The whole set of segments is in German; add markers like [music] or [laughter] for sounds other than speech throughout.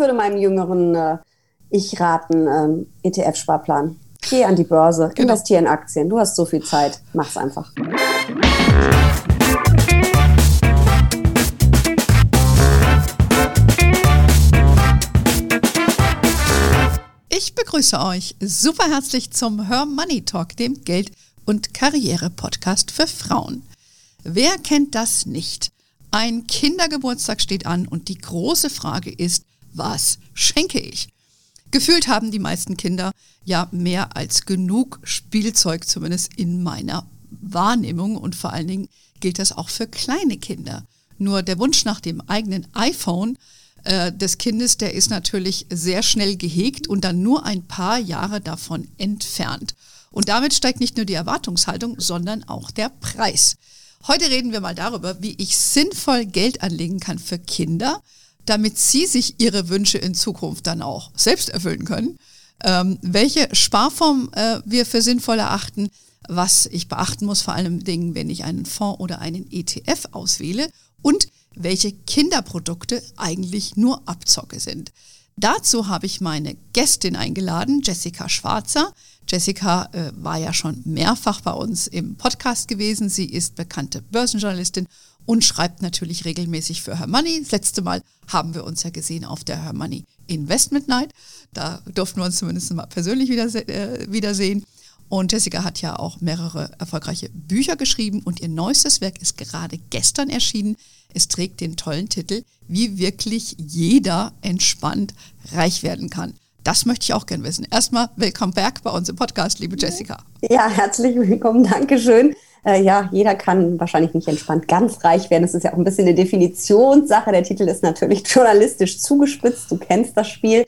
würde meinem jüngeren äh, Ich raten, ähm, ETF-Sparplan. Geh an die Börse, genau. investier in Aktien. Du hast so viel Zeit, mach's einfach. Ich begrüße euch super herzlich zum Her Money Talk, dem Geld- und Karriere-Podcast für Frauen. Wer kennt das nicht? Ein Kindergeburtstag steht an und die große Frage ist, was schenke ich? Gefühlt haben die meisten Kinder ja mehr als genug Spielzeug, zumindest in meiner Wahrnehmung. Und vor allen Dingen gilt das auch für kleine Kinder. Nur der Wunsch nach dem eigenen iPhone äh, des Kindes, der ist natürlich sehr schnell gehegt und dann nur ein paar Jahre davon entfernt. Und damit steigt nicht nur die Erwartungshaltung, sondern auch der Preis. Heute reden wir mal darüber, wie ich sinnvoll Geld anlegen kann für Kinder, damit sie sich ihre Wünsche in Zukunft dann auch selbst erfüllen können. Ähm, welche Sparform äh, wir für sinnvoll erachten, was ich beachten muss, vor allem Dingen, wenn ich einen Fonds oder einen ETF auswähle und welche Kinderprodukte eigentlich nur Abzocke sind. Dazu habe ich meine Gästin eingeladen, Jessica Schwarzer. Jessica äh, war ja schon mehrfach bei uns im Podcast gewesen. Sie ist bekannte Börsenjournalistin und schreibt natürlich regelmäßig für Her Money. Das letzte Mal haben wir uns ja gesehen auf der Her Money Investment Night. Da durften wir uns zumindest mal persönlich äh, wiedersehen. Und Jessica hat ja auch mehrere erfolgreiche Bücher geschrieben und ihr neuestes Werk ist gerade gestern erschienen. Es trägt den tollen Titel, wie wirklich jeder entspannt reich werden kann. Das möchte ich auch gerne wissen. Erstmal willkommen back bei uns im Podcast, liebe Jessica. Ja, herzlich willkommen, Dankeschön. Äh, ja, jeder kann wahrscheinlich nicht entspannt ganz reich werden. Das ist ja auch ein bisschen eine Definitionssache. Der Titel ist natürlich [laughs] journalistisch zugespitzt. Du kennst das Spiel.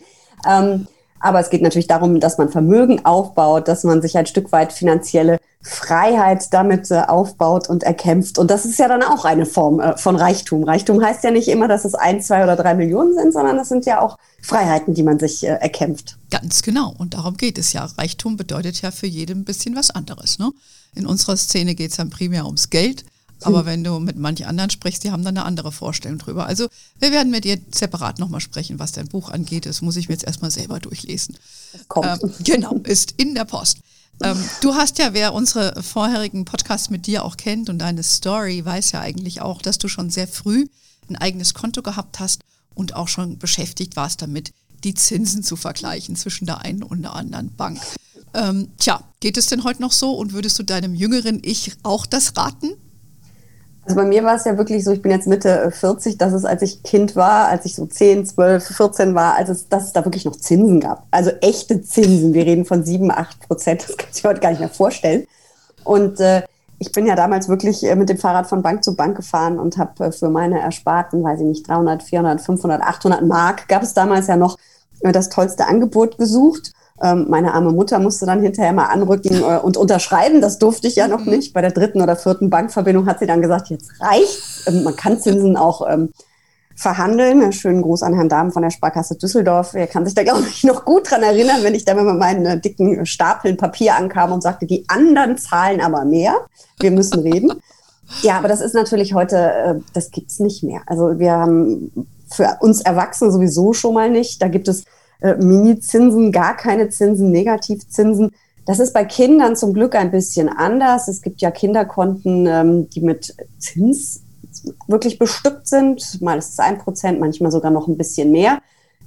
Ähm, aber es geht natürlich darum, dass man Vermögen aufbaut, dass man sich ein Stück weit finanzielle Freiheit damit äh, aufbaut und erkämpft. Und das ist ja dann auch eine Form äh, von Reichtum. Reichtum heißt ja nicht immer, dass es ein, zwei oder drei Millionen sind, sondern es sind ja auch Freiheiten, die man sich äh, erkämpft. Ganz genau. Und darum geht es ja. Reichtum bedeutet ja für jeden ein bisschen was anderes. Ne? In unserer Szene geht es dann primär ums Geld. Aber hm. wenn du mit manchen anderen sprichst, die haben dann eine andere Vorstellung drüber. Also wir werden mit dir separat nochmal sprechen, was dein Buch angeht. Das muss ich mir jetzt erstmal selber durchlesen. Kommt. Ähm, genau, ist in der Post. Ähm, du hast ja, wer unsere vorherigen Podcasts mit dir auch kennt und deine Story, weiß ja eigentlich auch, dass du schon sehr früh ein eigenes Konto gehabt hast und auch schon beschäftigt warst damit, die Zinsen zu vergleichen zwischen der einen und der anderen Bank. Ähm, tja, geht es denn heute noch so und würdest du deinem jüngeren Ich auch das raten? Also bei mir war es ja wirklich so, ich bin jetzt Mitte 40, äh, dass es, als ich Kind war, als ich so 10, 12, 14 war, als es, dass es da wirklich noch Zinsen gab. Also echte Zinsen. Wir reden von 7, 8 Prozent. Das kann ich heute gar nicht mehr vorstellen. Und äh, ich bin ja damals wirklich äh, mit dem Fahrrad von Bank zu Bank gefahren und habe äh, für meine Ersparten, weiß ich nicht, 300, 400, 500, 800 Mark, gab es damals ja noch das tollste Angebot gesucht meine arme Mutter musste dann hinterher mal anrücken äh, und unterschreiben. Das durfte ich ja noch mhm. nicht. Bei der dritten oder vierten Bankverbindung hat sie dann gesagt, jetzt reicht's. Ähm, man kann Zinsen auch ähm, verhandeln. Schönen Gruß an Herrn Dahmen von der Sparkasse Düsseldorf. Er kann sich da, glaube ich, noch gut dran erinnern, wenn ich da mit meinen äh, dicken Stapeln Papier ankam und sagte, die anderen zahlen aber mehr. Wir müssen reden. Ja, aber das ist natürlich heute, äh, das gibt's nicht mehr. Also wir haben für uns Erwachsene sowieso schon mal nicht. Da gibt es äh, Mini-Zinsen, gar keine Zinsen, Negativzinsen. Das ist bei Kindern zum Glück ein bisschen anders. Es gibt ja Kinderkonten, ähm, die mit Zins wirklich bestückt sind. Mal ist es ein Prozent, manchmal sogar noch ein bisschen mehr.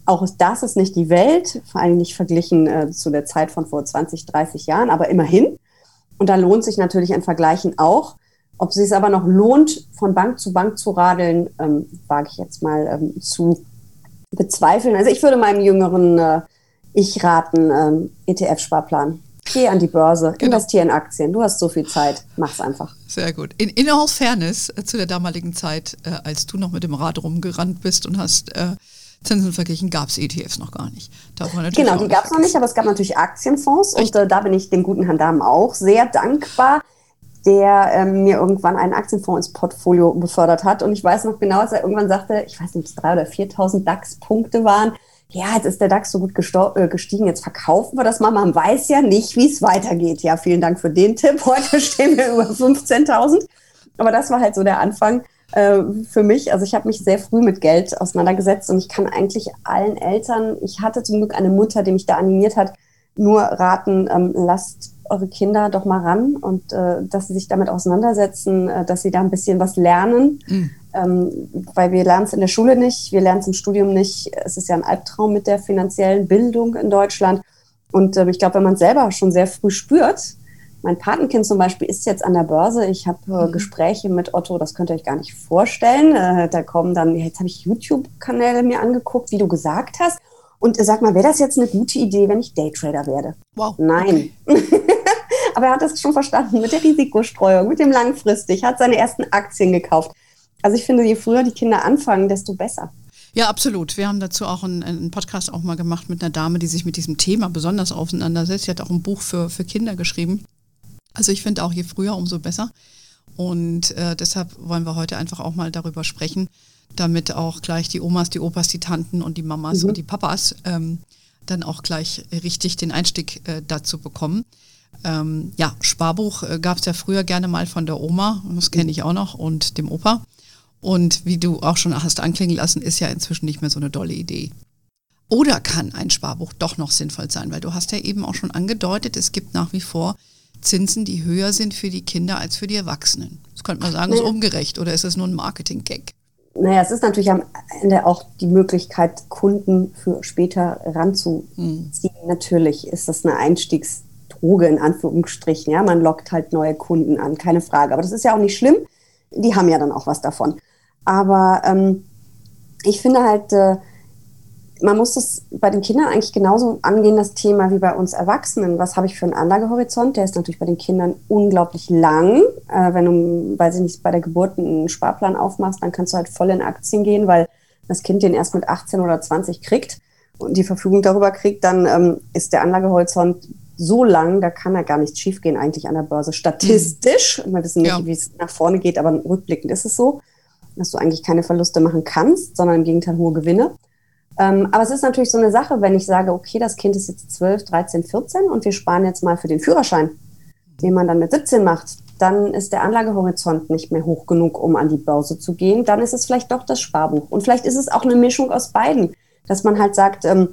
Auch das ist nicht die Welt, vor allem nicht verglichen äh, zu der Zeit von vor 20, 30 Jahren, aber immerhin. Und da lohnt sich natürlich ein Vergleichen auch. Ob es sich aber noch lohnt, von Bank zu Bank zu radeln, ähm, wage ich jetzt mal ähm, zu bezweifeln. Also ich würde meinem jüngeren äh, Ich raten, ähm, ETF-Sparplan. Geh an die Börse, genau. investier in Aktien. Du hast so viel Zeit, mach's einfach. Sehr gut. In, in all Fairness äh, zu der damaligen Zeit, äh, als du noch mit dem Rad rumgerannt bist und hast äh, Zinsen verglichen, gab es ETFs noch gar nicht. genau, die gab es noch nicht, aber es gab natürlich Aktienfonds Richtig. und äh, da bin ich dem guten Herrn Damen auch sehr dankbar der ähm, mir irgendwann einen Aktienfonds ins Portfolio befördert hat. Und ich weiß noch genau, als er irgendwann sagte, ich weiß nicht, ob es drei oder 4.000 DAX-Punkte waren. Ja, jetzt ist der DAX so gut äh, gestiegen, jetzt verkaufen wir das mal. Man weiß ja nicht, wie es weitergeht. Ja, vielen Dank für den Tipp. Heute [laughs] stehen wir über 15.000. Aber das war halt so der Anfang. äh, für mich. Also ich habe mich sehr früh mit Geld auseinandergesetzt und ich kann eigentlich allen Eltern, ich hatte zum Glück eine Mutter, die mich da animiert hat, nur raten, ähm, lasst eure Kinder doch mal ran und äh, dass sie sich damit auseinandersetzen, äh, dass sie da ein bisschen was lernen. Mhm. Ähm, weil wir lernen es in der Schule nicht, wir lernen es im Studium nicht. Es ist ja ein Albtraum mit der finanziellen Bildung in Deutschland. Und äh, ich glaube, wenn man selber schon sehr früh spürt, mein Patenkind zum Beispiel ist jetzt an der Börse. Ich habe äh, mhm. Gespräche mit Otto, das könnt ihr euch gar nicht vorstellen. Äh, da kommen dann, jetzt habe ich YouTube-Kanäle mir angeguckt, wie du gesagt hast. Und sag mal, wäre das jetzt eine gute Idee, wenn ich Daytrader werde? Wow. Nein. Okay. [laughs] Aber er hat das schon verstanden mit der Risikostreuung, mit dem langfristig, hat seine ersten Aktien gekauft. Also ich finde, je früher die Kinder anfangen, desto besser. Ja, absolut. Wir haben dazu auch einen, einen, Podcast auch mal gemacht mit einer Dame, die sich mit diesem Thema besonders auseinandersetzt. Sie hat auch ein Buch für, für Kinder geschrieben. Also ich finde auch je früher, umso besser. Und äh, deshalb wollen wir heute einfach auch mal darüber sprechen, damit auch gleich die Omas, die Opas, die Tanten und die Mamas mhm. und die Papas ähm, dann auch gleich richtig den Einstieg äh, dazu bekommen. Ähm, ja, Sparbuch äh, gab es ja früher gerne mal von der Oma, das kenne ich auch noch, und dem Opa. Und wie du auch schon hast anklingen lassen, ist ja inzwischen nicht mehr so eine dolle Idee. Oder kann ein Sparbuch doch noch sinnvoll sein? Weil du hast ja eben auch schon angedeutet, es gibt nach wie vor Zinsen, die höher sind für die Kinder als für die Erwachsenen. Das könnte man sagen, ist ungerecht oder ist es nur ein Marketing-Gag? Naja, es ist natürlich am Ende auch die Möglichkeit, Kunden für später ranzuziehen. Mhm. Natürlich ist das eine Einstiegsdroge in Anführungsstrichen. Ja, man lockt halt neue Kunden an, keine Frage. Aber das ist ja auch nicht schlimm. Die haben ja dann auch was davon. Aber ähm, ich finde halt, äh, man muss das bei den Kindern eigentlich genauso angehen, das Thema wie bei uns Erwachsenen. Was habe ich für einen Anlagehorizont? Der ist natürlich bei den Kindern unglaublich lang. Äh, wenn du, weiß ich nicht, bei der Geburt einen Sparplan aufmachst, dann kannst du halt voll in Aktien gehen, weil das Kind den erst mit 18 oder 20 kriegt und die Verfügung darüber kriegt, dann ähm, ist der Anlagehorizont so lang, da kann ja gar nichts schiefgehen eigentlich an der Börse. Statistisch, mhm. wir wissen nicht, ja. wie es nach vorne geht, aber rückblickend ist es so, dass du eigentlich keine Verluste machen kannst, sondern im Gegenteil hohe Gewinne. Ähm, aber es ist natürlich so eine Sache, wenn ich sage, okay, das Kind ist jetzt 12, 13, 14 und wir sparen jetzt mal für den Führerschein, den man dann mit 17 macht, dann ist der Anlagehorizont nicht mehr hoch genug, um an die Börse zu gehen. Dann ist es vielleicht doch das Sparbuch. Und vielleicht ist es auch eine Mischung aus beiden, dass man halt sagt, ähm,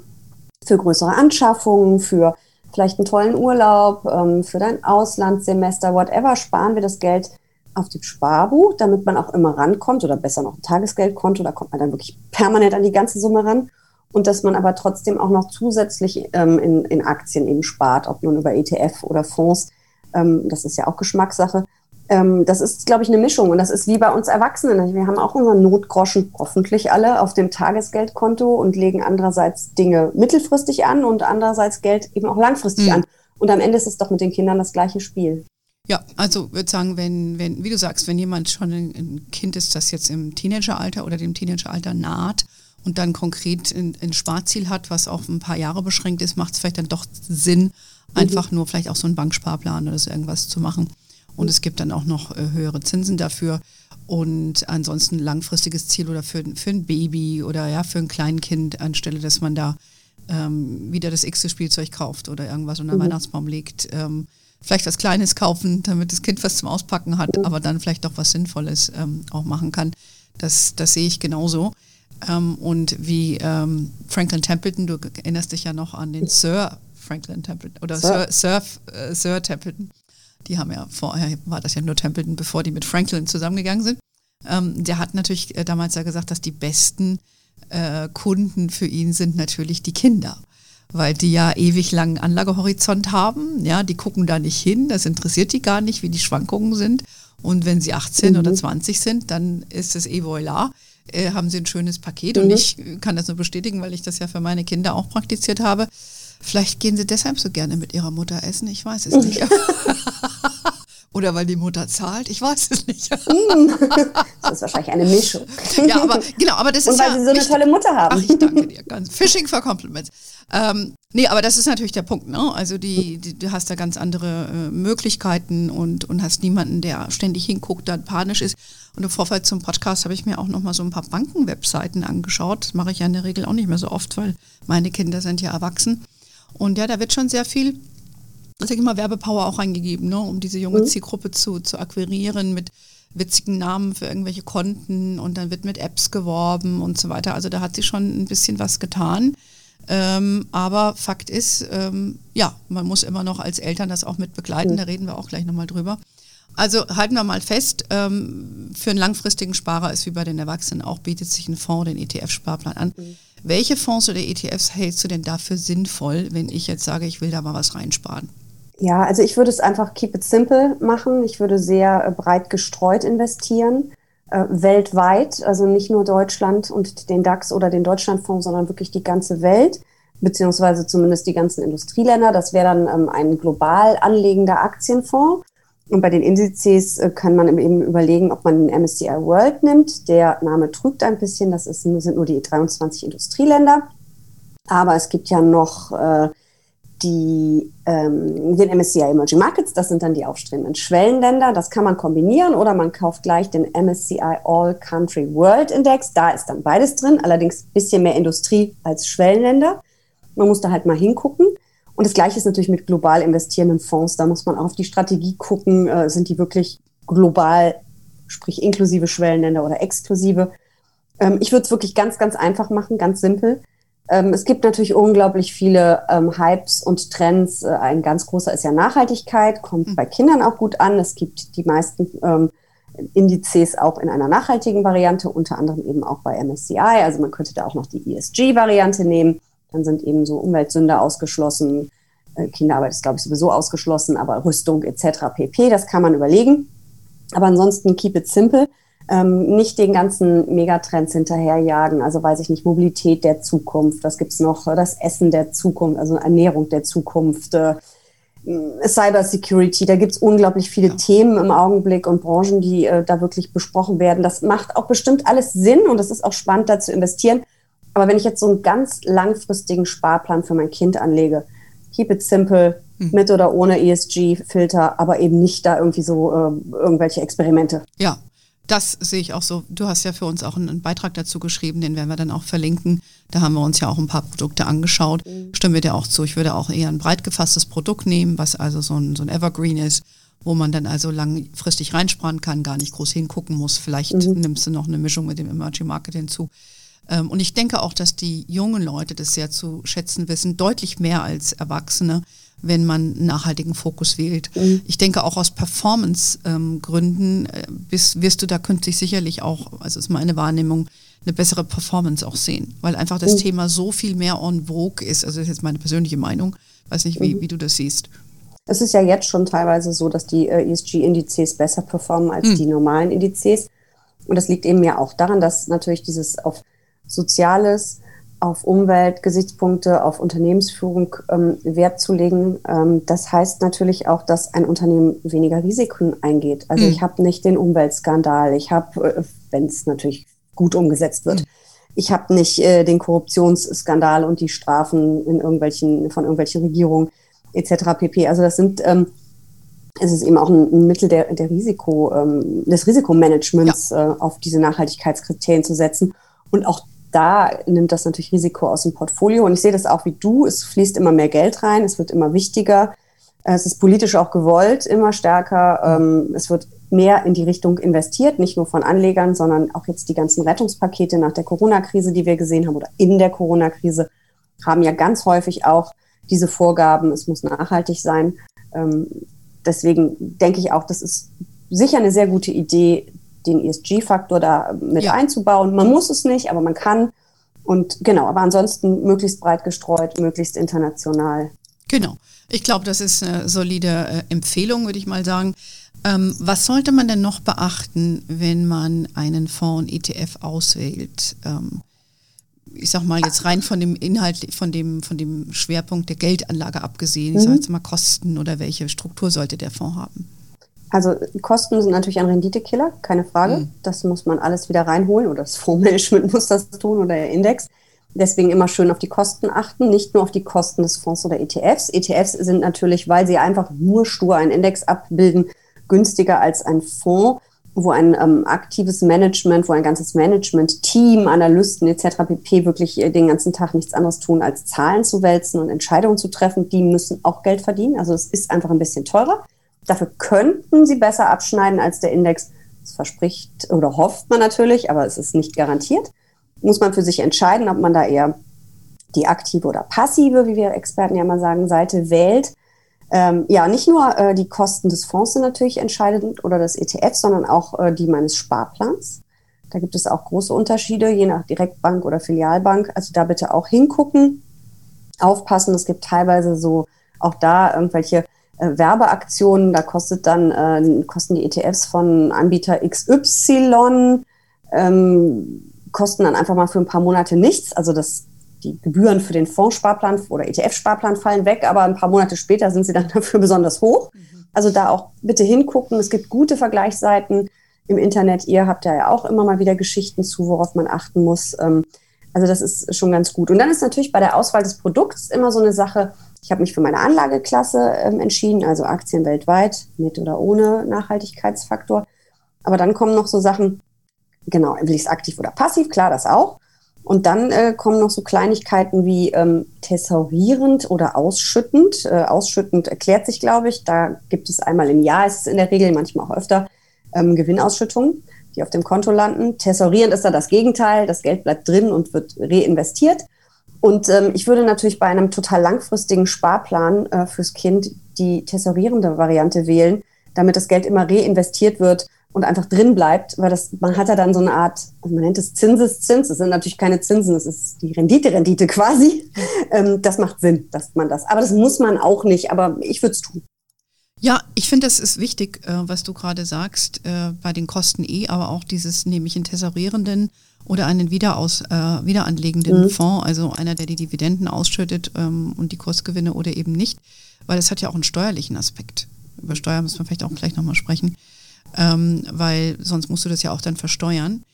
für größere Anschaffungen, für vielleicht einen tollen Urlaub, ähm, für dein Auslandssemester, whatever, sparen wir das Geld auf dem Sparbuch, damit man auch immer rankommt oder besser noch ein Tagesgeldkonto, da kommt man dann wirklich permanent an die ganze Summe ran und dass man aber trotzdem auch noch zusätzlich ähm, in, in Aktien eben spart, ob nun über ETF oder Fonds, ähm, das ist ja auch Geschmackssache. Ähm, das ist, glaube ich, eine Mischung und das ist wie bei uns Erwachsenen. Wir haben auch unseren Notgroschen, hoffentlich alle, auf dem Tagesgeldkonto und legen andererseits Dinge mittelfristig an und andererseits Geld eben auch langfristig mhm. an. Und am Ende ist es doch mit den Kindern das gleiche Spiel. Ja, also würde sagen, wenn, wenn, wie du sagst, wenn jemand schon ein, Kind ist, das jetzt im Teenageralter oder dem Teenageralter naht und dann konkret ein, ein Sparziel hat, was auf ein paar Jahre beschränkt ist, macht es vielleicht dann doch Sinn, einfach mhm. nur vielleicht auch so einen Banksparplan oder so irgendwas zu machen. Und es gibt dann auch noch äh, höhere Zinsen dafür. Und ansonsten langfristiges Ziel oder für, für ein Baby oder ja, für ein Kleinkind, anstelle dass man da ähm, wieder das x-te Spielzeug kauft oder irgendwas unter den mhm. Weihnachtsbaum legt. Ähm, vielleicht was Kleines kaufen, damit das Kind was zum Auspacken hat, aber dann vielleicht doch was Sinnvolles ähm, auch machen kann. Das, das sehe ich genauso. Ähm, und wie ähm, Franklin Templeton, du erinnerst dich ja noch an den Sir Franklin Templeton oder Sir, Sir, äh, Sir Templeton. Die haben ja vorher, war das ja nur Templeton, bevor die mit Franklin zusammengegangen sind. Ähm, der hat natürlich äh, damals ja gesagt, dass die besten äh, Kunden für ihn sind natürlich die Kinder weil die ja ewig langen Anlagehorizont haben. Ja, die gucken da nicht hin, das interessiert die gar nicht, wie die Schwankungen sind. Und wenn sie 18 mhm. oder 20 sind, dann ist es eh voilà. Äh, haben sie ein schönes Paket. Mhm. Und ich kann das nur bestätigen, weil ich das ja für meine Kinder auch praktiziert habe. Vielleicht gehen sie deshalb so gerne mit ihrer Mutter essen, ich weiß es nicht. [laughs] Oder weil die Mutter zahlt, ich weiß es nicht. das ist wahrscheinlich eine Mischung. Ja, aber genau, aber das ist Und weil ja sie so eine tolle Mutter haben. Ach, ich danke dir ganz. Fishing for Compliments. Ähm, nee, aber das ist natürlich der Punkt. Ne? Also die, die, du hast da ganz andere äh, Möglichkeiten und, und hast niemanden, der ständig hinguckt, dann panisch ist. Und im Vorfeld zum Podcast habe ich mir auch noch mal so ein paar Bankenwebseiten angeschaut. Das mache ich ja in der Regel auch nicht mehr so oft, weil meine Kinder sind ja erwachsen. Und ja, da wird schon sehr viel sag ich mal, Werbepower auch reingegeben, ne, um diese junge mhm. Zielgruppe zu, zu akquirieren mit witzigen Namen für irgendwelche Konten und dann wird mit Apps geworben und so weiter. Also da hat sie schon ein bisschen was getan. Ähm, aber Fakt ist, ähm, ja, man muss immer noch als Eltern das auch mit begleiten, da reden wir auch gleich nochmal drüber. Also halten wir mal fest, ähm, für einen langfristigen Sparer ist wie bei den Erwachsenen auch, bietet sich ein Fonds, den ETF-Sparplan an. Mhm. Welche Fonds oder ETFs hältst du denn dafür sinnvoll, wenn ich jetzt sage, ich will da mal was reinsparen? Ja, also ich würde es einfach keep it simple machen. Ich würde sehr äh, breit gestreut investieren, äh, weltweit, also nicht nur Deutschland und den DAX oder den Deutschlandfonds, sondern wirklich die ganze Welt, beziehungsweise zumindest die ganzen Industrieländer. Das wäre dann ähm, ein global anlegender Aktienfonds. Und bei den Indizes äh, kann man eben überlegen, ob man den MSCI World nimmt. Der Name trügt ein bisschen, das ist, sind nur die 23 Industrieländer. Aber es gibt ja noch äh, die, ähm, den MSCI Emerging Markets, das sind dann die aufstrebenden Schwellenländer. Das kann man kombinieren oder man kauft gleich den MSCI All Country World Index. Da ist dann beides drin, allerdings ein bisschen mehr Industrie als Schwellenländer. Man muss da halt mal hingucken. Und das Gleiche ist natürlich mit global investierenden Fonds. Da muss man auch auf die Strategie gucken. Äh, sind die wirklich global, sprich inklusive Schwellenländer oder exklusive? Ähm, ich würde es wirklich ganz, ganz einfach machen, ganz simpel. Ähm, es gibt natürlich unglaublich viele ähm, Hypes und Trends. Äh, ein ganz großer ist ja Nachhaltigkeit, kommt mhm. bei Kindern auch gut an. Es gibt die meisten ähm, Indizes auch in einer nachhaltigen Variante, unter anderem eben auch bei MSCI. Also man könnte da auch noch die ESG-Variante nehmen. Dann sind eben so Umweltsünder ausgeschlossen. Äh, Kinderarbeit ist, glaube ich, sowieso ausgeschlossen, aber Rüstung etc. pp. Das kann man überlegen. Aber ansonsten keep it simple. Ähm, nicht den ganzen Megatrends hinterherjagen. Also weiß ich nicht, Mobilität der Zukunft. Was gibt's noch? Das Essen der Zukunft, also Ernährung der Zukunft. Äh, Cyber Security, da gibt's unglaublich viele ja. Themen im Augenblick und Branchen, die äh, da wirklich besprochen werden. Das macht auch bestimmt alles Sinn und es ist auch spannend, da zu investieren. Aber wenn ich jetzt so einen ganz langfristigen Sparplan für mein Kind anlege, keep it simple, hm. mit oder ohne ESG-Filter, aber eben nicht da irgendwie so äh, irgendwelche Experimente. Ja, das sehe ich auch so. Du hast ja für uns auch einen Beitrag dazu geschrieben, den werden wir dann auch verlinken. Da haben wir uns ja auch ein paar Produkte angeschaut. Mhm. Stimmen wir dir auch zu. Ich würde auch eher ein breit gefasstes Produkt nehmen, was also so ein, so ein Evergreen ist, wo man dann also langfristig reinsparen kann, gar nicht groß hingucken muss. Vielleicht mhm. nimmst du noch eine Mischung mit dem Emerging Market hinzu. Ähm, und ich denke auch, dass die jungen Leute das sehr zu schätzen wissen, deutlich mehr als Erwachsene, wenn man einen nachhaltigen Fokus wählt. Mhm. Ich denke auch aus Performance-Gründen ähm, wirst du da künftig sicherlich auch, also ist meine Wahrnehmung, eine bessere Performance auch sehen, weil einfach das mhm. Thema so viel mehr on vogue ist. Also das ist jetzt meine persönliche Meinung. Weiß nicht, wie, mhm. wie du das siehst. Es ist ja jetzt schon teilweise so, dass die äh, ESG-Indizes besser performen als mhm. die normalen Indizes. Und das liegt eben ja auch daran, dass natürlich dieses auf Soziales, auf Umweltgesichtspunkte, auf Unternehmensführung ähm, Wert zu legen. Ähm, das heißt natürlich auch, dass ein Unternehmen weniger Risiken eingeht. Also mhm. ich habe nicht den Umweltskandal, ich habe, äh, wenn es natürlich gut umgesetzt wird, mhm. ich habe nicht äh, den Korruptionsskandal und die Strafen in irgendwelchen von irgendwelchen Regierungen etc. pp. Also das sind ähm, es ist eben auch ein, Mittel der, der Risiko, ähm, des Risikomanagements ja. äh, auf diese Nachhaltigkeitskriterien zu setzen. Und auch da nimmt das natürlich Risiko aus dem Portfolio. Und ich sehe das auch wie du. Es fließt immer mehr Geld rein. Es wird immer wichtiger. Es ist politisch auch gewollt, immer stärker. Ähm, es wird mehr in die Richtung investiert, nicht nur von Anlegern, sondern auch jetzt die ganzen Rettungspakete nach der Corona-Krise, die wir gesehen haben oder in der Corona-Krise, haben ja ganz häufig auch diese Vorgaben, es muss nachhaltig sein. Ähm, deswegen denke ich auch, das ist sicher eine sehr gute Idee, den ESG-Faktor da mit ja. einzubauen. Man muss es nicht, aber man kann. Und genau, aber ansonsten möglichst breit gestreut, möglichst international. Genau. Ich glaube, das ist eine solide äh, Empfehlung, würde ich mal sagen. Ähm, was sollte man denn noch beachten, wenn man einen Fonds ETF auswählt? Ähm, ich sag mal jetzt rein von dem Inhalt, von dem, von dem Schwerpunkt der Geldanlage abgesehen, ich sage mhm. jetzt mal Kosten oder welche Struktur sollte der Fonds haben? Also Kosten sind natürlich ein Renditekiller, keine Frage. Mhm. Das muss man alles wieder reinholen oder das [laughs] Fondsmanagement muss das tun oder der Index. Deswegen immer schön auf die Kosten achten, nicht nur auf die Kosten des Fonds oder ETFs. ETFs sind natürlich, weil sie einfach nur stur einen Index abbilden, günstiger als ein Fonds, wo ein ähm, aktives Management, wo ein ganzes Management-Team, Analysten etc. pp. wirklich äh, den ganzen Tag nichts anderes tun, als Zahlen zu wälzen und Entscheidungen zu treffen. Die müssen auch Geld verdienen. Also es ist einfach ein bisschen teurer. Dafür könnten sie besser abschneiden als der Index, Das verspricht oder hofft man natürlich, aber es ist nicht garantiert. Muss man für sich entscheiden, ob man da eher die aktive oder passive, wie wir Experten ja mal sagen, Seite wählt. Ähm, ja, nicht nur äh, die Kosten des Fonds sind natürlich entscheidend oder des ETFs, sondern auch äh, die meines Sparplans. Da gibt es auch große Unterschiede, je nach Direktbank oder Filialbank. Also da bitte auch hingucken, aufpassen. Es gibt teilweise so auch da irgendwelche Werbeaktionen. Da kostet dann, äh, kosten die ETFs von Anbieter XY, ähm, kosten dann einfach mal für ein paar Monate nichts. Also das die Gebühren für den Fondssparplan oder ETF-Sparplan fallen weg, aber ein paar Monate später sind sie dann [laughs] dafür besonders hoch. Mhm. Also da auch bitte hingucken. Es gibt gute Vergleichsseiten im Internet. Ihr habt ja auch immer mal wieder Geschichten zu, worauf man achten muss. Ähm, also das ist schon ganz gut. Und dann ist natürlich bei der Auswahl des Produkts immer so eine Sache. Ich habe mich für meine Anlageklasse ähm, entschieden, also Aktien weltweit mit oder ohne Nachhaltigkeitsfaktor. Aber dann kommen noch so Sachen, genau, will ich es aktiv oder passiv? Klar, das auch. Und dann äh, kommen noch so Kleinigkeiten wie ähm, thesaurierend oder ausschüttend. Äh, ausschüttend erklärt sich, glaube ich. Da gibt es einmal im Jahr, ist es in der Regel, manchmal auch öfter, ähm, Gewinnausschüttungen, die auf dem Konto landen. Thesaurierend ist da das Gegenteil. Das Geld bleibt drin und wird reinvestiert. Und ähm, ich würde natürlich bei einem total langfristigen Sparplan äh, fürs Kind die thesaurierende Variante wählen, damit das Geld immer reinvestiert wird und einfach drin bleibt, weil das, man hat ja dann so eine Art, also man nennt es Zinseszins, das sind natürlich keine Zinsen, das ist die Rendite-Rendite quasi. [laughs] Ähm, das macht Sinn, dass man das. Aber das muss man auch nicht, aber ich würde es tun. Ja, ich finde, das ist wichtig, äh, was du gerade sagst, äh, bei den Kosten eh, aber auch dieses nämlich in tesorierenden oder einen Wiederaus, äh, wiederanlegenden mhm. Fonds, also einer, der die Dividenden ausschüttet ähm, und die Kursgewinne oder eben nicht, weil das hat ja auch einen steuerlichen Aspekt. Über Steuer müssen wir vielleicht auch gleich nochmal sprechen ähm, weil sonst musst du das ja auch dann versteuern.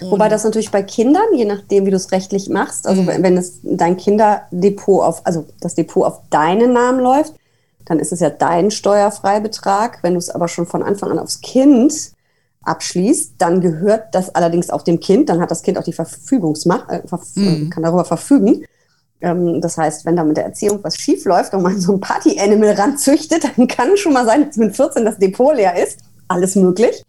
Und Wobei das natürlich bei Kindern, je nachdem, wie du es rechtlich machst, also mhm. wenn es dein Kinderdepot auf, also das Depot auf deinen Namen läuft, dann ist es ja dein Steuerfreibetrag. Wenn du es aber schon von Anfang an aufs Kind abschließt, dann gehört das allerdings auch dem Kind. Dann hat das Kind auch die Verfügungsmacht, äh, verf mhm. kann darüber verfügen. Ähm, das heißt, wenn da mit der Erziehung was schief läuft und man so ein Party-Animal ranzüchtet, dann kann schon mal sein, dass mit 14 das Depot leer ist alles möglich.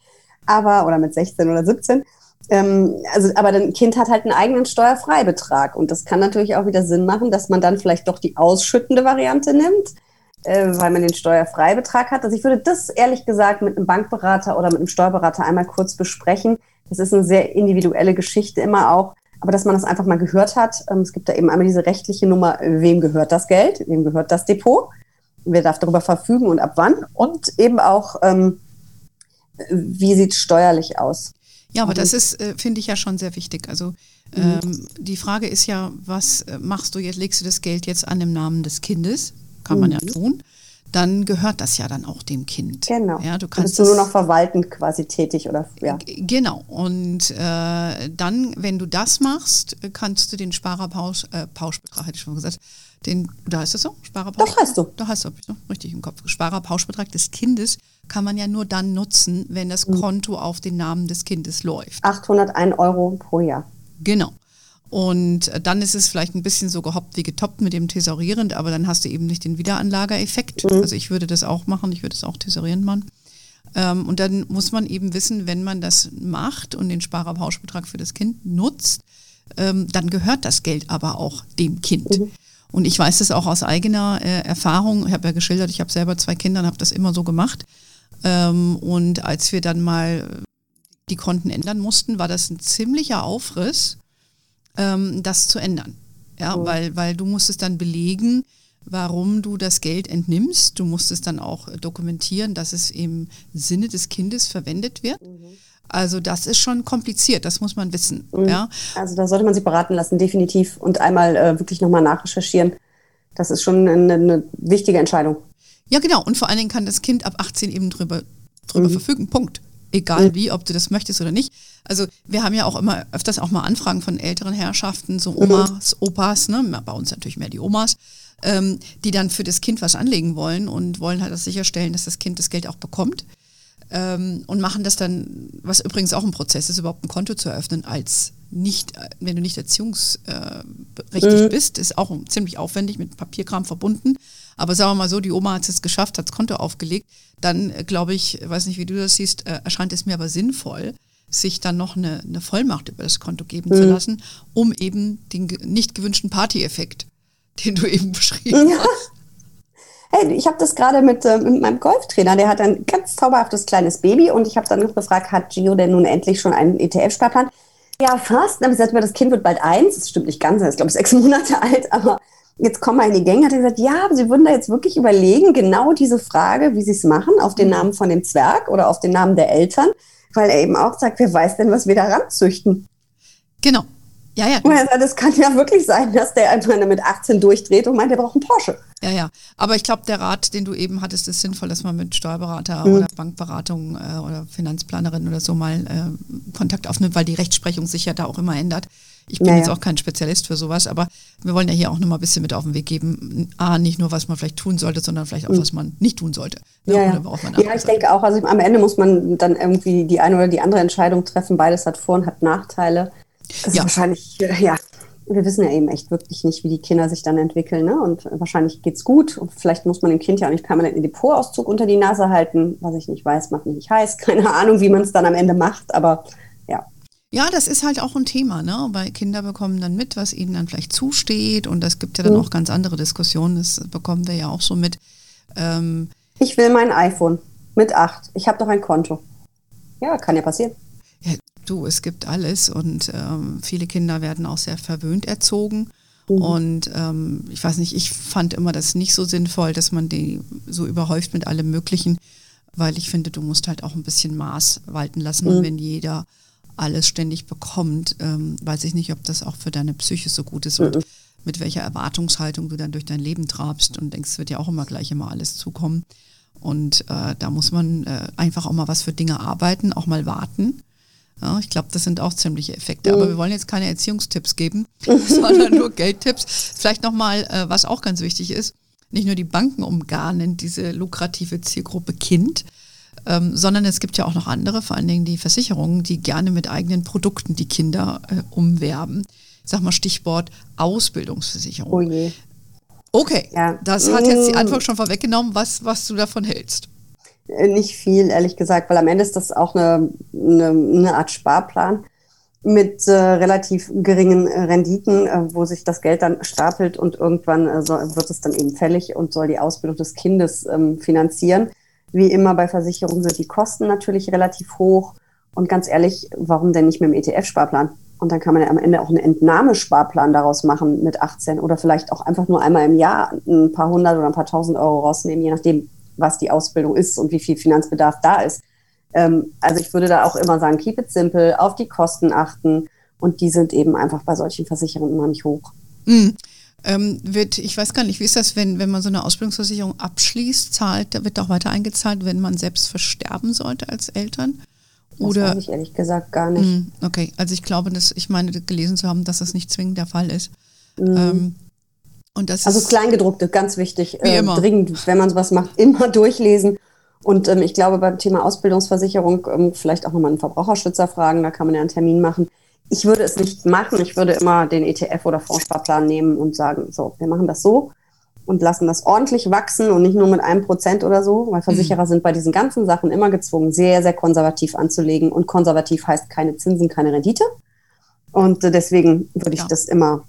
Aber, oder mit 16 oder 17. Ähm, also, aber ein Kind hat halt einen eigenen Steuerfreibetrag. Und das kann natürlich auch wieder Sinn machen, dass man dann vielleicht doch die ausschüttende Variante nimmt, äh, weil man den Steuerfreibetrag hat. Also ich würde das ehrlich gesagt mit einem Bankberater oder mit einem Steuerberater einmal kurz besprechen. Das ist eine sehr individuelle Geschichte immer auch. Aber dass man das einfach mal gehört hat. Ähm, es gibt da eben einmal diese rechtliche Nummer, wem gehört das Geld, wem gehört das Depot, wer darf darüber verfügen und ab wann. Und eben auch, ähm, wie sieht es steuerlich aus? Ja, aber das ist, äh, finde ich ja schon sehr wichtig. Also mhm. ähm, die Frage ist ja, was äh, machst du jetzt? Legst du das Geld jetzt an im Namen des Kindes? Kann man ja mhm. tun. Dann gehört das ja dann auch dem Kind. Genau. Ja, du kannst du nur noch verwaltend quasi tätig oder ja. Genau. Und äh, dann, wenn du das machst, kannst du den Sparerpausch, äh, Pauschbetrag, hätte ich schon gesagt, den, da heißt es so? Sparerpausch? Doch, heißt du. Da heißt es so, richtig im Kopf. Sparerpauschbetrag des Kindes kann man ja nur dann nutzen, wenn das mhm. Konto auf den Namen des Kindes läuft. 801 Euro pro Jahr. Genau. Und dann ist es vielleicht ein bisschen so gehoppt wie getoppt mit dem Thesaurierend, aber dann hast du eben nicht den Wiederanlagereffekt. Mhm. Also ich würde das auch machen, ich würde es auch thesaurierend machen. Ähm, und dann muss man eben wissen, wenn man das macht und den Sparerpauschbetrag für das Kind nutzt, ähm, dann gehört das Geld aber auch dem Kind. Mhm. Und ich weiß das auch aus eigener äh, Erfahrung. Ich habe ja geschildert, ich habe selber zwei Kinder und habe das immer so gemacht. Ähm, und als wir dann mal die Konten ändern mussten, war das ein ziemlicher Aufriss, ähm, das zu ändern. Ja, oh. weil, weil du musstest dann belegen, warum du das Geld entnimmst. Du musstest dann auch dokumentieren, dass es im Sinne des Kindes verwendet wird. Mhm. Also das ist schon kompliziert, das muss man wissen. Mhm. Ja? Also da sollte man sich beraten lassen, definitiv. Und einmal äh, wirklich nochmal nachrecherchieren. Das ist schon eine, eine, wichtige Entscheidung. Ja, genau. Und vor allen Dingen kann das Kind ab 18 eben drüber, drüber mhm. verfügen. Punkt. Egal mhm. wie, ob du das möchtest oder nicht. Also wir haben ja auch immer öfters auch mal Anfragen von älteren Herrschaften, so mhm. Omas, Opas, ne? bei uns natürlich mehr die Omas, ähm, die dann für das Kind was anlegen wollen und wollen halt das sicherstellen, dass das Kind das Geld auch bekommt ähm, und machen das dann, was übrigens auch ein Prozess ist, überhaupt ein Konto zu eröffnen, als nicht, wenn du nicht erziehungsrechtlich mhm. bist, ist auch ziemlich aufwendig mit Papierkram verbunden. Aber sagen wir mal so, die Oma hat es geschafft, hat das Konto aufgelegt, dann äh, glaube ich, weiß nicht, wie du das siehst, äh, erscheint es mir aber sinnvoll, sich dann noch eine, eine Vollmacht über das Konto geben mhm. zu lassen, um eben den nicht gewünschten Party-Effekt, [laughs] den du eben beschrieben ja. hast. Hey, ich habe das gerade mit, äh, mit meinem Golftrainer, der hat ein ganz zauberhaftes kleines Baby und ich habe dann gefragt, hat Gio denn nun endlich schon einen ETF-Sparplan? Ja, fast. Dann habe ich gesagt, das Kind wird bald eins. Das stimmt nicht ganz, er ist glaube ich sechs [laughs] Monate alt, aber jetzt kommen wir in die Gänge, hat er gesagt, ja, aber Sie würden da jetzt wirklich überlegen, genau diese Frage, wie Sie es machen, auf den Namen von dem Zwerg oder auf den Namen der Eltern, weil er eben auch sagt, wer weiß denn, was wir da ranzüchten. Genau. Ja, ja. Das kann ja wirklich sein, dass der einfach mit 18 durchdreht und meint, er braucht einen Porsche. Ja, ja. Aber ich glaube, der Rat, den du eben hattest, ist sinnvoll, dass man mit Steuerberater mhm. oder Bankberatung äh, oder Finanzplanerin oder so mal äh, Kontakt aufnimmt, weil die Rechtsprechung sich ja da auch immer ändert. Ich bin naja. jetzt auch kein Spezialist für sowas, aber wir wollen ja hier auch nochmal ein bisschen mit auf den Weg geben. A, nicht nur, was man vielleicht tun sollte, sondern vielleicht auch, mhm. was man nicht tun sollte. Ne? Ja, ja. ja ich denke auch, also am Ende muss man dann irgendwie die eine oder die andere Entscheidung treffen. Beides hat Vor- und hat Nachteile. Das ja. ist wahrscheinlich, ja, wir wissen ja eben echt wirklich nicht, wie die Kinder sich dann entwickeln. Ne? Und wahrscheinlich geht's gut. Und vielleicht muss man dem Kind ja auch nicht permanent einen Depotauszug unter die Nase halten. Was ich nicht weiß, macht mich nicht heiß. [laughs] Keine Ahnung, wie man es dann am Ende macht. Aber ja. Das ist halt auch ein Thema, ne? Weil Kinder bekommen dann mit, was ihnen dann vielleicht zusteht. Und es gibt ja dann mhm. auch ganz andere Diskussionen. Das bekommen wir ja auch so mit. Ähm, ich will mein iPhone mit acht. Ich habe doch ein Konto. Ja, kann ja passieren. Ja, du, es gibt alles und ähm, viele Kinder werden auch sehr verwöhnt erzogen. Mhm. Und ähm, ich weiß nicht, ich fand immer das nicht so sinnvoll, dass man die so überhäuft mit allem Möglichen, weil ich finde, du musst halt auch ein bisschen Maß walten lassen. Mhm. Und wenn jeder alles ständig bekommt, ähm, weiß ich nicht, ob das auch für deine Psyche so gut ist und mhm. mit welcher Erwartungshaltung du dann durch dein Leben trabst und denkst, es wird ja auch immer gleich immer alles zukommen. Und äh, da muss man äh, einfach auch mal was für Dinge arbeiten, auch mal warten. Ja, ich glaube, das sind auch ziemliche Effekte. Aber mhm. wir wollen jetzt keine Erziehungstipps geben, [laughs] sondern nur Geldtipps. Vielleicht nochmal, äh, was auch ganz wichtig ist, nicht nur die Banken umgarnen diese lukrative Zielgruppe Kind, ähm, sondern es gibt ja auch noch andere, vor allen Dingen die Versicherungen, die gerne mit eigenen Produkten die Kinder äh, umwerben. Ich sag mal Stichwort Ausbildungsversicherung. Oh je. Okay, ja. das hat jetzt die mm. Antwort schon vorweggenommen, was, was du davon hältst. Äh, nicht viel, ehrlich gesagt, weil am Ende ist das auch eine, eine, eine Art Sparplan mit äh, relativ geringen äh, Renditen, äh, wo sich das Geld dann stapelt und irgendwann äh, soll, wird es dann eben fällig und soll die Ausbildung des Kindes ähm, finanzieren. Wie immer bei Versicherungen sind die Kosten natürlich relativ hoch. Und ganz ehrlich, warum denn nicht mit dem ETF-Sparplan? Und dann kann man ja am Ende auch einen Entnahmesparplan daraus machen mit 18 oder vielleicht auch einfach nur einmal im Jahr ein paar hundert oder ein paar tausend Euro rausnehmen, je nachdem, was die Ausbildung ist und wie viel Finanzbedarf da ist. Ähm, also ich würde da auch immer sagen, keep it simple, auf die Kosten achten und die sind eben einfach bei solchen Versicherungen immer nicht hoch. Mhm. Ähm, wird, ich weiß gar nicht, wie ist das, wenn, wenn man so eine Ausbildungsversicherung abschließt, zahlt, da wird auch weiter eingezahlt, wenn man selbst versterben sollte als Eltern? Oder? Das weiß ich ehrlich gesagt gar nicht. Hm, okay, also ich glaube, dass ich meine gelesen zu haben, dass das nicht zwingend der Fall ist. Mhm. Ähm, und das also Kleingedruckte, ganz wichtig, äh, dringend, wenn man sowas macht, [laughs] immer durchlesen. Und ähm, ich glaube, beim Thema Ausbildungsversicherung ähm, vielleicht auch nochmal einen Verbraucherschützer fragen, da kann man ja einen Termin machen. Ich würde es nicht machen, ich würde immer den ETF oder Fondssparplan nehmen und sagen, so, wir machen das so und lassen das ordentlich wachsen und nicht nur mit einem Prozent oder so, weil Versicherer mhm. sind bei diesen ganzen Sachen immer gezwungen, sehr, sehr konservativ anzulegen. Und konservativ heißt keine Zinsen, keine Rendite. Und äh, deswegen würde ich ja. das immer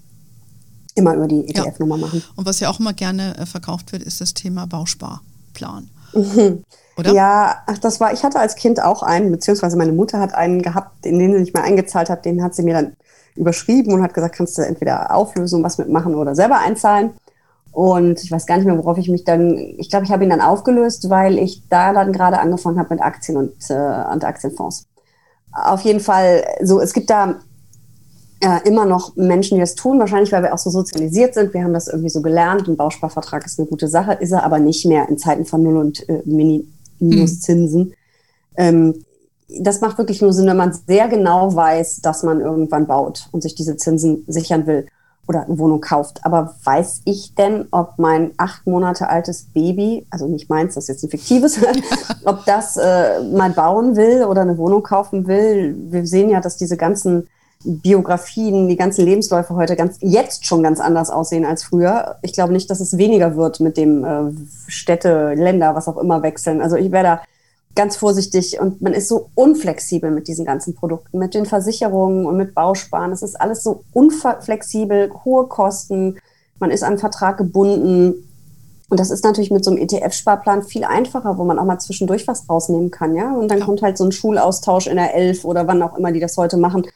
immer über die ETF-Nummer ja. machen. Und was ja auch immer gerne äh, verkauft wird, ist das Thema Bausparplan. Mhm. Oder? Ja, das war, ich hatte als Kind auch einen, beziehungsweise meine Mutter hat einen gehabt, in den sie nicht mehr eingezahlt hat, den hat sie mir dann überschrieben und hat gesagt, kannst du entweder auflösen was mitmachen oder selber einzahlen. Und ich weiß gar nicht mehr, worauf ich mich dann, ich glaube, ich habe ihn dann aufgelöst, weil ich da dann gerade angefangen habe mit Aktien und, äh, und Aktienfonds. Auf jeden Fall, so, es gibt da äh, immer noch Menschen, die das tun, wahrscheinlich weil wir auch so sozialisiert sind. Wir haben das irgendwie so gelernt. Ein Bausparvertrag ist eine gute Sache, ist er aber nicht mehr in Zeiten von Null- und äh, Minuszinsen. Mhm. Ähm, das macht wirklich nur Sinn, wenn man sehr genau weiß, dass man irgendwann baut und sich diese Zinsen sichern will oder eine Wohnung kauft. Aber weiß ich denn, ob mein acht Monate altes Baby, also nicht meins, das ist jetzt ein fiktives, [laughs] ob das äh, mal bauen will oder eine Wohnung kaufen will? Wir sehen ja, dass diese ganzen Biografien, die ganzen Lebensläufe heute ganz jetzt schon ganz anders aussehen als früher. Ich glaube nicht, dass es weniger wird mit dem äh, Städte, Länder, was auch immer wechseln. Also ich wäre da ganz vorsichtig und man ist so unflexibel mit diesen ganzen Produkten, mit den Versicherungen und mit Bausparen. Es ist alles so unflexibel, hohe Kosten. Man ist an einen Vertrag gebunden. Und das ist natürlich mit so einem ETF-Sparplan viel einfacher, wo man auch mal zwischendurch was rausnehmen kann, ja. Und dann kommt halt so ein Schulaustausch in der Elf oder wann auch immer die das heute machen.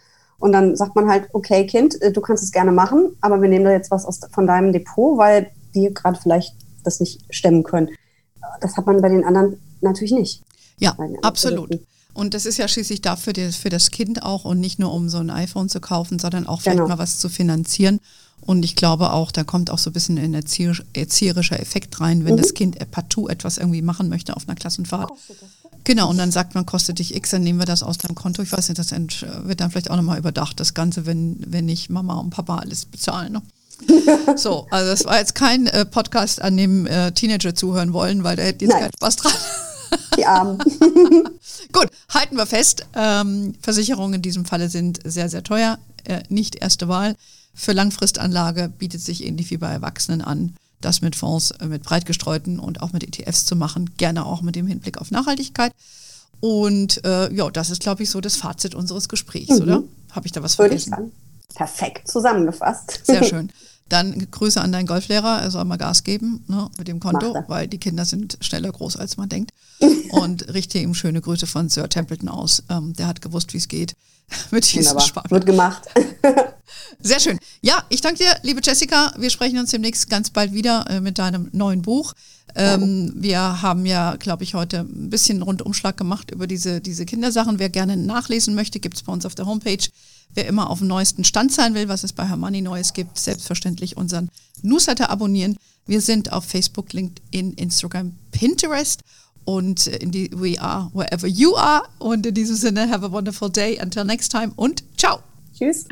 Und dann sagt man halt, okay, Kind, äh, du kannst es gerne machen, aber wir nehmen da jetzt was aus, von deinem Depot, weil die gerade vielleicht das nicht stemmen können. Das hat man bei den anderen natürlich nicht. Ja, absolut. Und das ist ja schließlich dafür für das Kind auch und nicht nur um so ein iPhone zu kaufen, sondern auch vielleicht genau. mal was zu finanzieren. Und ich glaube auch, da kommt auch so ein bisschen ein erzieherischer Effekt rein, wenn mhm. das Kind partout etwas irgendwie machen möchte auf einer Klassenfahrt. Genau, und dann sagt man, kostet dich X, dann nehmen wir das aus deinem Konto. Ich weiß nicht, das wird dann vielleicht auch nochmal überdacht, das Ganze, wenn, wenn nicht Mama und Papa alles bezahlen. Ne? [laughs] so, also das war jetzt kein äh, Podcast, an dem äh, Teenager zuhören wollen, weil der hätte jetzt keinen Spaß dran. Die Armen. [laughs] Gut, halten wir fest. Ähm, Versicherungen in diesem Falle sind sehr, sehr teuer. Äh, nicht erste Wahl. Für Langfristanlage bietet sich ähnlich wie bei Erwachsenen an, das mit Fonds, äh, mit breit gestreuten und auch mit ETFs zu machen. Gerne auch mit dem Hinblick auf Nachhaltigkeit. Und äh, ja, das ist, glaube ich, so das Fazit unseres Gesprächs, mhm. oder? Habe ich da was vergessen? Würde ich sagen. Perfekt zusammengefasst. Sehr schön. [laughs] Dann Grüße an deinen Golflehrer, er soll mal Gas geben ne, mit dem Konto, weil die Kinder sind schneller groß, als man denkt. [laughs] Und richte ihm schöne Grüße von Sir Templeton aus. Ähm, der hat gewusst, wie es geht [laughs] mit diesem Sparplan. Wird gemacht. [laughs] Sehr schön. Ja, ich danke dir, liebe Jessica. Wir sprechen uns demnächst ganz bald wieder äh, mit deinem neuen Buch. Ähm, wir haben ja, glaube ich, heute ein bisschen Rundumschlag gemacht über diese, diese Kindersachen. Wer gerne nachlesen möchte, gibt es bei uns auf der Homepage. Wer immer auf dem neuesten Stand sein will, was es bei Hermanni Neues gibt, selbstverständlich unseren Newsletter abonnieren. Wir sind auf Facebook, LinkedIn, Instagram, Pinterest und in die We are wherever you are. Und in diesem Sinne, have a wonderful day. Until next time und ciao. Tschüss.